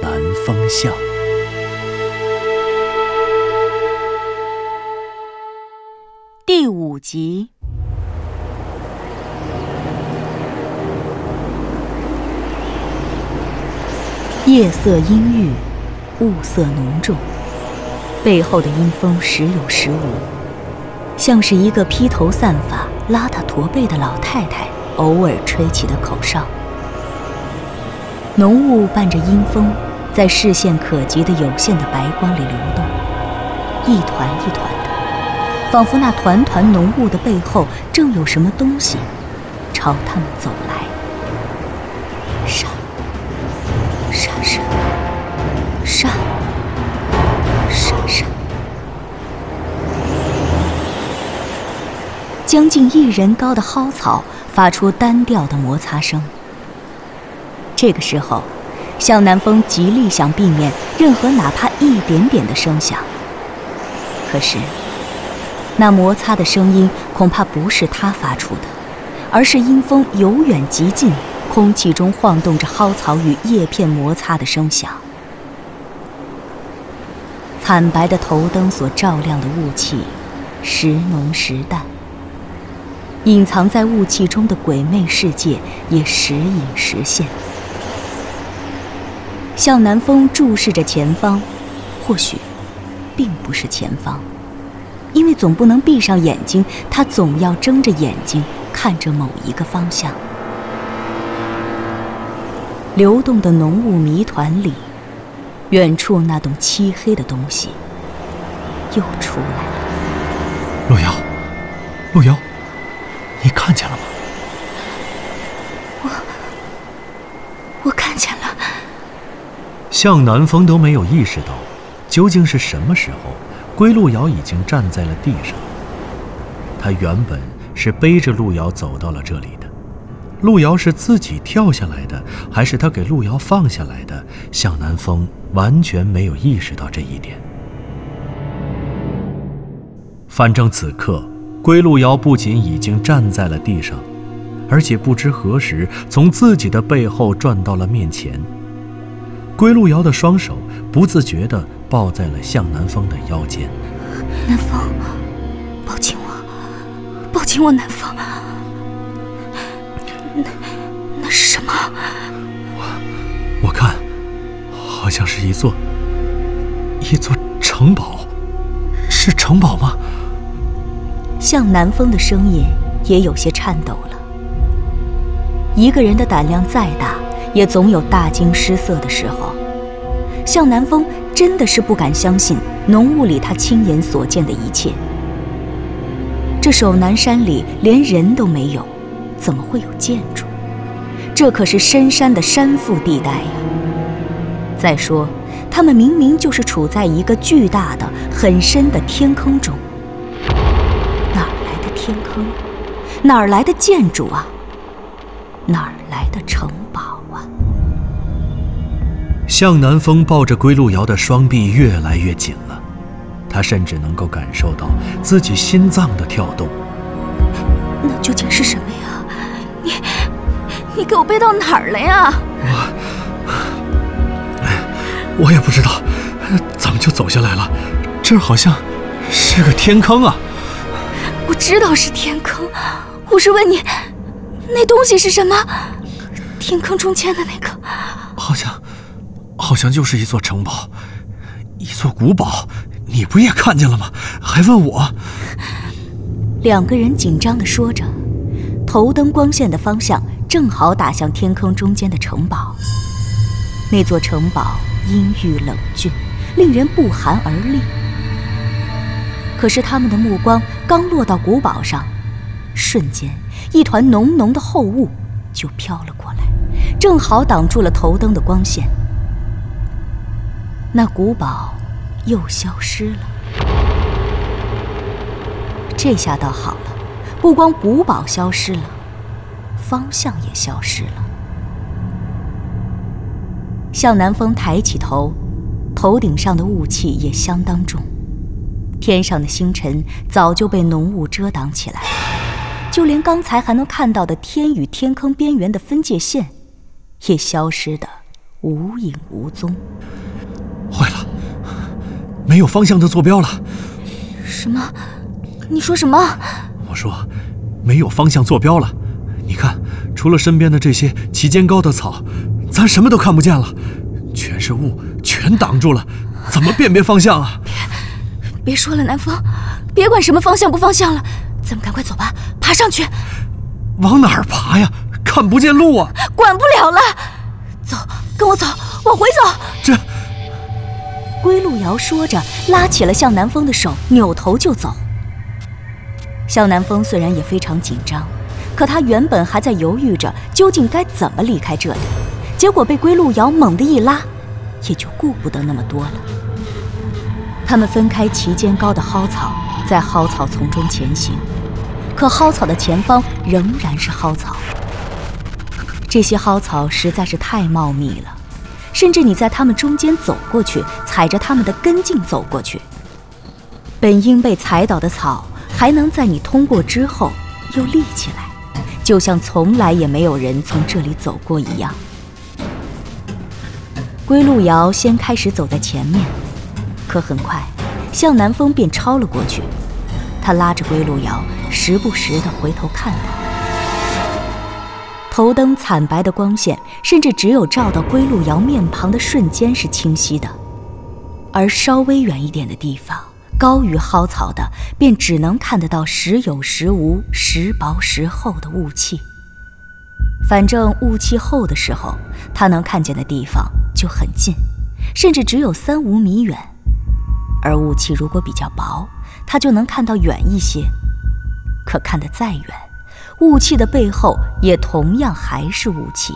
南风向》。第五集。夜色阴郁，雾色浓重，背后的阴风时有时无，像是一个披头散发、邋遢驼背的老太太偶尔吹起的口哨。浓雾伴着阴风，在视线可及的有限的白光里流动，一团一团的。仿佛那团团浓雾的背后，正有什么东西朝他们走来。闪，闪闪，闪，闪闪。将近一人高的蒿草发出单调的摩擦声。这个时候，向南风极力想避免任何哪怕一点点的声响，可是。那摩擦的声音恐怕不是他发出的，而是阴风由远及近，空气中晃动着蒿草与叶片摩擦的声响。惨白的头灯所照亮的雾气，时浓时淡。隐藏在雾气中的鬼魅世界也时隐时现。向南风注视着前方，或许，并不是前方。因为总不能闭上眼睛，他总要睁着眼睛看着某一个方向。流动的浓雾谜团里，远处那栋漆黑的东西又出来了。路遥，路遥，你看见了？我，我看见了。向南风都没有意识到，究竟是什么时候。归路遥已经站在了地上。他原本是背着路遥走到了这里的，路遥是自己跳下来的，还是他给路遥放下来的？向南风完全没有意识到这一点。反正此刻，归路遥不仅已经站在了地上，而且不知何时从自己的背后转到了面前。归路遥的双手不自觉地。抱在了向南风的腰间。南风，抱紧我，抱紧我，南风。那那是什么？我我看，好像是一座一座城堡，是城堡吗？向南风的声音也有些颤抖了。一个人的胆量再大，也总有大惊失色的时候。向南风。真的是不敢相信浓雾里他亲眼所见的一切。这首南山里连人都没有，怎么会有建筑？这可是深山的山腹地带呀！再说，他们明明就是处在一个巨大的、很深的天坑中。哪儿来的天坑？哪儿来的建筑啊？哪儿来的城堡？向南风抱着归路遥的双臂越来越紧了，他甚至能够感受到自己心脏的跳动。那究竟是什么呀？你，你给我背到哪儿了呀？我，我也不知道，怎么就走下来了？这儿好像是个天坑啊！我知道是天坑，我是问你，那东西是什么？天坑中间的那个，好像。好像就是一座城堡，一座古堡。你不也看见了吗？还问我。两个人紧张地说着，头灯光线的方向正好打向天坑中间的城堡。那座城堡阴郁冷峻，令人不寒而栗。可是他们的目光刚落到古堡上，瞬间一团浓浓的厚雾就飘了正好挡住了头灯的光线。那古堡又消失了。这下倒好了，不光古堡消失了，方向也消失了。向南风抬起头，头顶上的雾气也相当重，天上的星辰早就被浓雾遮挡起来，就连刚才还能看到的天与天坑边缘的分界线，也消失的无影无踪。坏了，没有方向的坐标了。什么？你说什么？我说，没有方向坐标了。你看，除了身边的这些齐肩高的草，咱什么都看不见了，全是雾，全挡住了，怎么辨别方向啊？别别说了，南风，别管什么方向不方向了，咱们赶快走吧，爬上去。往哪儿爬呀？看不见路啊！管不了了，走，跟我走，往回走。这，归路遥说着，拉起了向南风的手，扭头就走。向南风虽然也非常紧张，可他原本还在犹豫着究竟该怎么离开这里，结果被归路遥猛地一拉，也就顾不得那么多了。他们分开齐肩高的蒿草，在蒿草丛中前行，可蒿草的前方仍然是蒿草。这些蒿草实在是太茂密了，甚至你在它们中间走过去，踩着它们的根茎走过去，本应被踩倒的草。还能在你通过之后又立起来，就像从来也没有人从这里走过一样。归路遥先开始走在前面，可很快，向南风便超了过去。他拉着归路遥，时不时地回头看他。头灯惨白的光线，甚至只有照到归路遥面庞的瞬间是清晰的，而稍微远一点的地方。高于蒿草的，便只能看得到时有时无、时薄时厚的雾气。反正雾气厚的时候，他能看见的地方就很近，甚至只有三五米远；而雾气如果比较薄，他就能看到远一些。可看得再远，雾气的背后也同样还是雾气，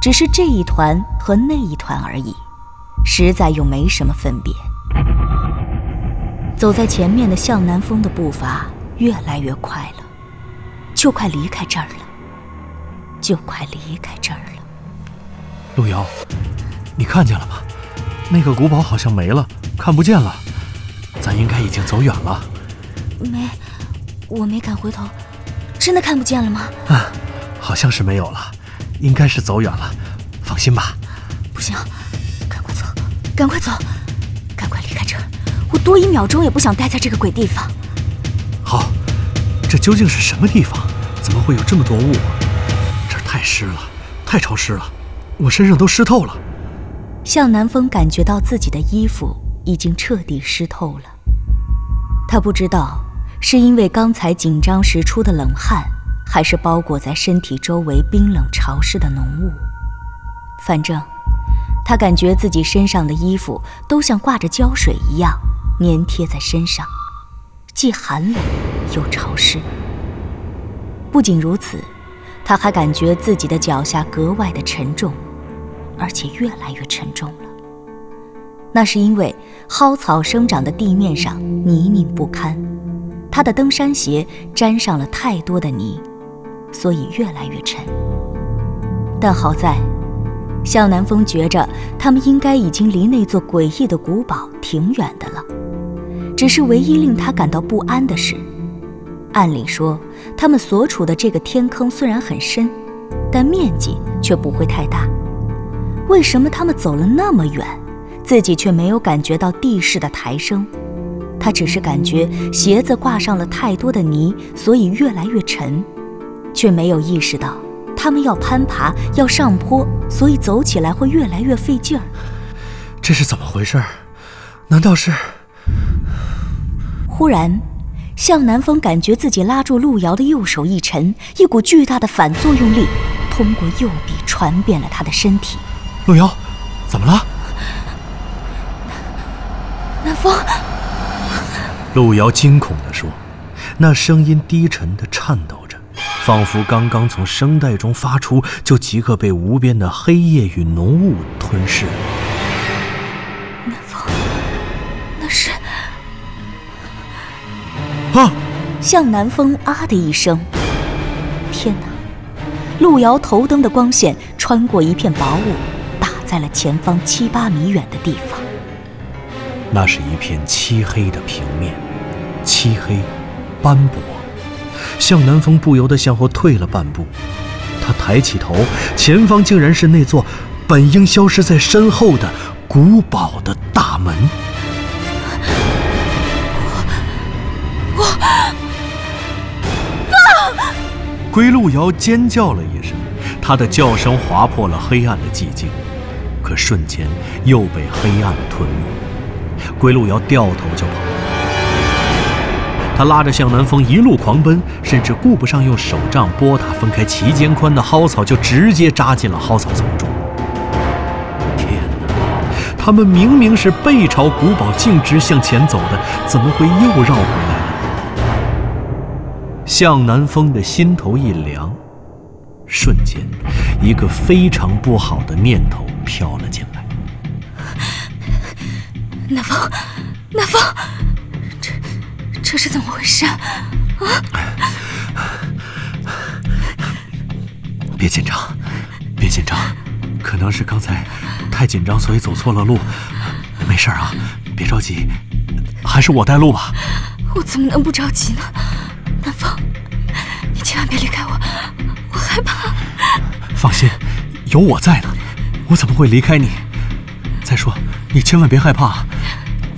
只是这一团和那一团而已，实在又没什么分别。走在前面的向南风的步伐越来越快了，就快离开这儿了，就快离开这儿了。路遥，你看见了吗？那个古堡好像没了，看不见了，咱应该已经走远了。没，我没敢回头，真的看不见了吗？啊，好像是没有了，应该是走远了，放心吧。不行，赶快走，赶快走。赶快离开这儿我多一秒钟也不想待在这个鬼地方。好，这究竟是什么地方？怎么会有这么多雾？这儿太湿了，太潮湿了，我身上都湿透了。向南风感觉到自己的衣服已经彻底湿透了。他不知道是因为刚才紧张时出的冷汗，还是包裹在身体周围冰冷潮湿的浓雾。反正，他感觉自己身上的衣服都像挂着胶水一样。粘贴在身上，既寒冷又潮湿。不仅如此，他还感觉自己的脚下格外的沉重，而且越来越沉重了。那是因为蒿草生长的地面上泥泞不堪，他的登山鞋沾上了太多的泥，所以越来越沉。但好在，向南风觉着他们应该已经离那座诡异的古堡挺远的了。只是唯一令他感到不安的是，按理说，他们所处的这个天坑虽然很深，但面积却不会太大。为什么他们走了那么远，自己却没有感觉到地势的抬升？他只是感觉鞋子挂上了太多的泥，所以越来越沉，却没有意识到他们要攀爬、要上坡，所以走起来会越来越费劲儿。这是怎么回事？难道是？忽然，向南风感觉自己拉住路遥的右手一沉，一股巨大的反作用力通过右臂传遍了他的身体。路遥，怎么了？南风。路遥惊恐地说，那声音低沉地颤抖着，仿佛刚刚从声带中发出，就即刻被无边的黑夜与浓雾吞噬。南风，那是……啊！向南风啊的一声，天哪！路遥头灯的光线穿过一片薄雾，打在了前方七八米远的地方。那是一片漆黑的平面，漆黑、斑驳。向南风不由得向后退了半步。他抬起头，前方竟然是那座本应消失在身后的古堡的大门。归路遥尖叫了一声，他的叫声划破了黑暗的寂静，可瞬间又被黑暗吞没。归路遥掉头就跑，他拉着向南风一路狂奔，甚至顾不上用手杖拨打分开齐肩宽的蒿草，就直接扎进了蒿草丛中。天哪！他们明明是背朝古堡径直向前走的，怎么会又绕回来了？向南风的心头一凉，瞬间，一个非常不好的念头飘了进来。南风，南风，这是怎么回事啊？别紧张，别紧张，可能是刚才太紧张，所以走错了路。没事啊，别着急，还是我带路吧。我怎么能不着急呢？南风，你千万别离开我，我害怕。放心，有我在呢，我怎么会离开你？再说，你千万别害怕，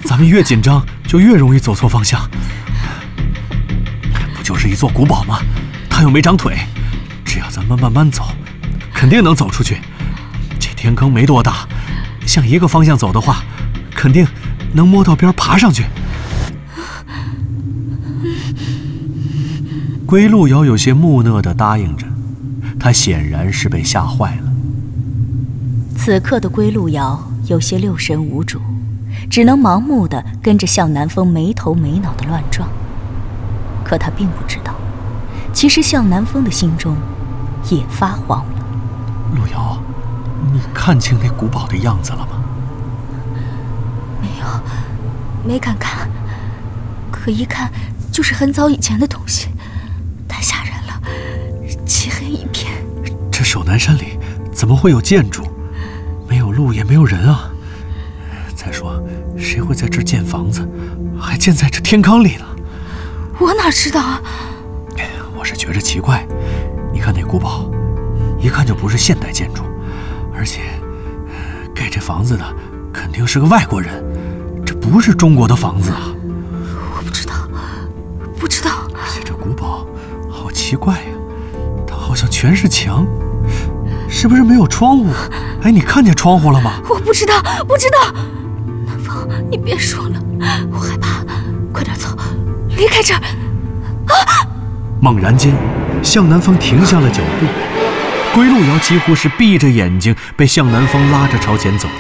咱们越紧张就越容易走错方向。就是一座古堡吗？它又没长腿，只要咱们慢慢走，肯定能走出去。这天坑没多大，向一个方向走的话，肯定能摸到边爬上去。归路遥有些木讷地答应着，他显然是被吓坏了。此刻的归路遥有些六神无主，只能盲目地跟着向南风没头没脑地乱撞。可他并不知道，其实向南风的心中也发慌了。路遥，你看清那古堡的样子了吗？没有，没敢看。可一看就是很早以前的东西。太吓人了，漆黑一片这守南山里怎么会有建筑？没有路也没有人啊！再说，谁会在这儿建房子，还建在这天坑里呢？我哪知道啊！我是觉着奇怪，你看那古堡，一看就不是现代建筑，而且盖这房子的肯定是个外国人，这不是中国的房子啊！我不知道，不知道。而且这古堡好奇怪呀，它好像全是墙。是不是没有窗户？哎，你看见窗户了吗？我不知道，不知道。南风，你别说了，我害怕。快点走，离开这儿。啊！猛然间，向南风停下了脚步。归路遥几乎是闭着眼睛被向南风拉着朝前走的。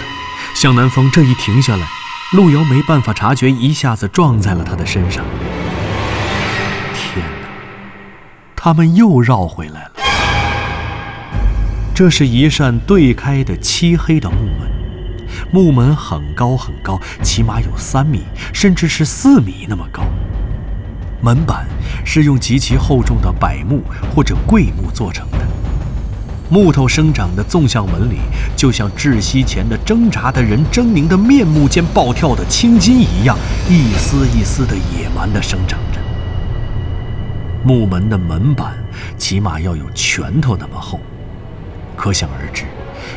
向南风这一停下来，路遥没办法察觉，一下子撞在了他的身上。天哪！他们又绕回来了。这是一扇对开的漆黑的木门，木门很高很高，起码有三米，甚至是四米那么高。门板是用极其厚重的柏木或者桂木做成的，木头生长的纵向纹理，就像窒息前的挣扎的人狰狞的面目间暴跳的青筋一样，一丝一丝的野蛮地生长着。木门的门板起码要有拳头那么厚。可想而知，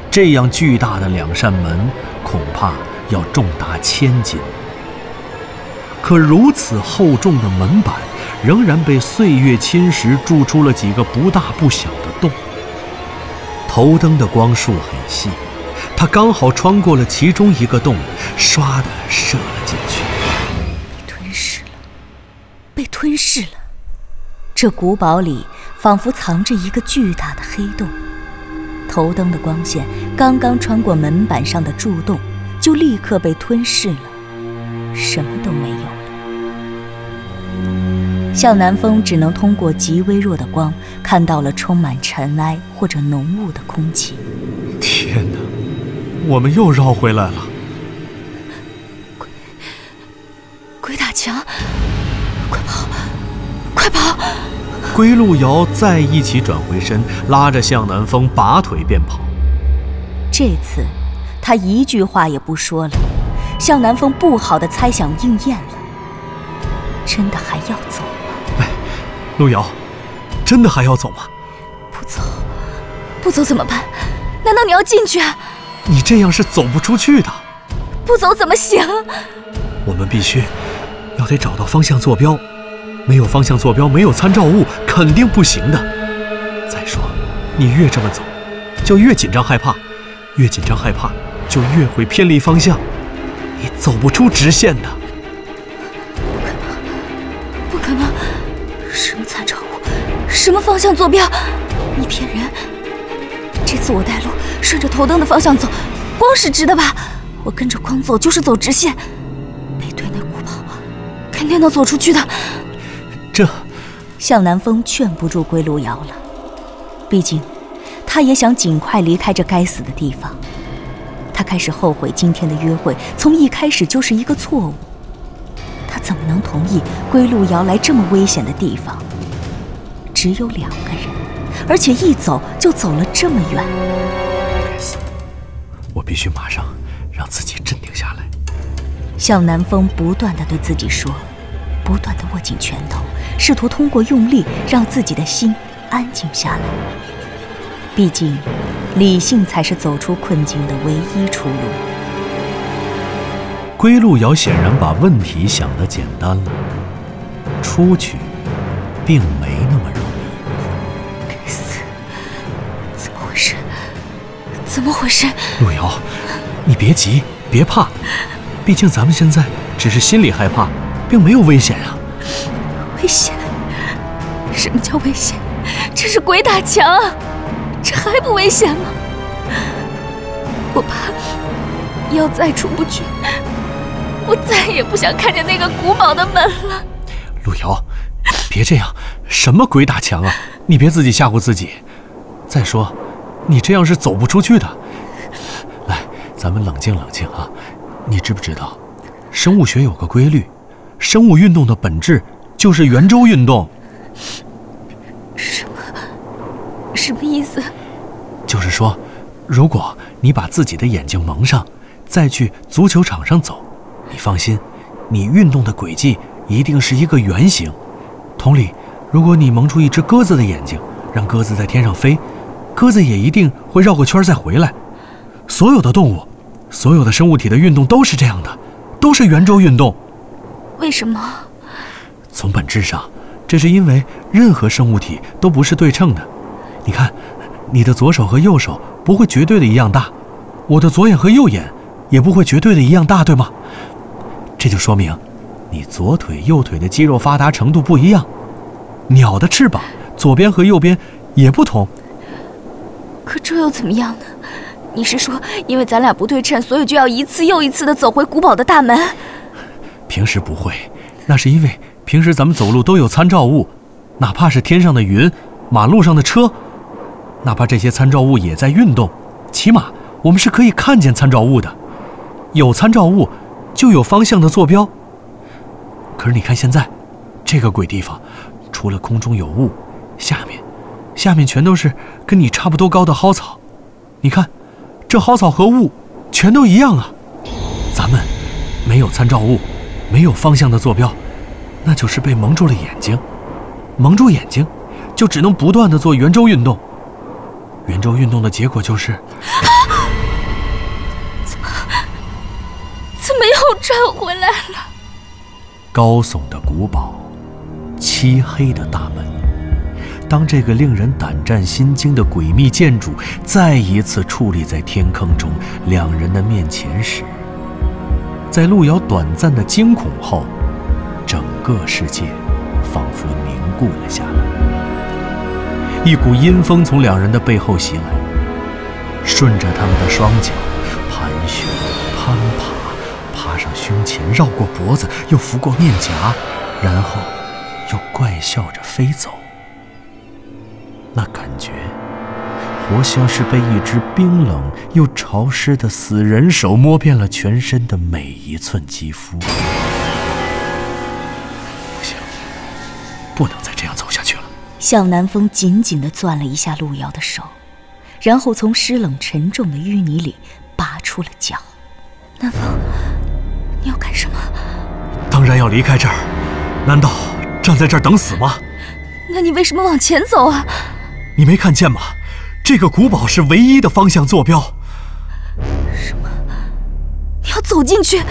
这样巨大的两扇门，恐怕要重达千斤。可如此厚重的门板，仍然被岁月侵蚀，铸出了几个不大不小的洞。头灯的光束很细，它刚好穿过了其中一个洞，唰的射了进去。被吞噬了，被吞噬了。这古堡里仿佛藏着一个巨大的黑洞。头灯的光线刚刚穿过门板上的柱洞，就立刻被吞噬了，什么都没有了。向南风只能通过极微弱的光，看到了充满尘埃或者浓雾的空气。天哪，我们又绕回来了！鬼，鬼打墙，快跑！归路遥再一起转回身，拉着向南风拔腿便跑。这次，他一句话也不说了。向南风不好的猜想应验了，真的还要走吗？哎，路遥，真的还要走吗？不走，不走怎么办？难道你要进去？你这样是走不出去的。不走怎么行？我们必须要得找到方向坐标，没有方向坐标，没有参照物，肯定不行的。再说，你越这么走，就越紧张害怕，越紧张害怕，就越会偏离方向，你走不出直线的。不可能，不可能！什么参照物？什么方向坐标？你骗人！这次我带路，顺着头灯的方向走，光是直的吧？我跟着光走就是走直线，背对那古堡，肯定能走出去的。这，向南风劝不住归路遥了，毕竟，他也想尽快离开这该死的地方。他开始后悔今天的约会从一开始就是一个错误。他怎么能同意归路遥来这么危险的地方？只有两个人，而且一走就走了这么远。我必须马上。让自己镇定下来。向南风不断的对自己说，不断的握紧拳头，试图通过用力让自己的心安静下来。毕竟，理性才是走出困境的唯一出路。归路遥显然把问题想得简单了，出去，并没那么容易。该死！怎么回事？怎么回事？路遥。你别急，别怕，毕竟咱们现在只是心里害怕，并没有危险啊。危险？什么叫危险？这是鬼打墙啊！这还不危险吗？我怕要再出不去，我再也不想看见那个古堡的门了。陆瑶，别这样，什么鬼打墙啊？你别自己吓唬自己。再说，你这样是走不出去的。来咱们冷静冷静啊！你知不知道，生物学有个规律，生物运动的本质就是圆周运动。什么？意思？就是说，如果你把自己的眼睛蒙上，再去足球场上走，你放心，你运动的轨迹一定是一个圆形。同理，如果你蒙出一只鸽子的眼睛，让鸽子在天上飞，鸽子也一定会绕个圈再回来。所有的动物。所有的生物体的运动都是这样的，都是圆周运动。为什么？从本质上，这是因为任何生物体都不是对称的。你看，你的左手和右手不会绝对的一样大，我的左眼和右眼也不会绝对的一样大，对吗？这就说明，你左腿、右腿的肌肉发达程度不一样。鸟的翅膀左边和右边也不同。可这又怎么样呢？你是说，因为咱俩不对称，所以就要一次又一次的走回古堡的大门？平时不会，那是因为平时咱们走路都有参照物，哪怕是天上的云、马路上的车，哪怕这些参照物也在运动，起码我们是可以看见参照物的。有参照物，就有方向的坐标。可是你看现在，这个鬼地方，除了空中有雾，下面，下面全都是跟你差不多高的蒿草，你看。这蒿草和雾，全都一样啊！咱们没有参照物，没有方向的坐标，那就是被蒙住了眼睛。蒙住眼睛，就只能不断的做圆周运动。圆周运动的结果就是……怎么怎么又转回来了？高耸的古堡，漆黑的大门。当这个令人胆战心惊的诡秘建筑再一次矗立在天坑中两人的面前时，在路遥短暂的惊恐后，整个世界仿佛凝固了下来。一股阴风从两人的背后袭来，顺着他们的双脚盘旋、攀爬，爬上胸前，绕过脖子，又拂过面颊，然后又怪笑着飞走。那感觉，活像是被一只冰冷又潮湿的死人手摸遍了全身的每一寸肌肤。不行，不能再这样。向南风紧紧地攥了一下路遥的手，然后从湿冷沉重的淤泥里拔出了脚。南风，你要干什么？当然要离开这儿。难道站在这儿等死吗？那你为什么往前走啊？你没看见吗？这个古堡是唯一的方向坐标。什么？你要走进去？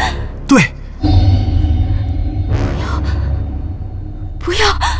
对。不要！不要！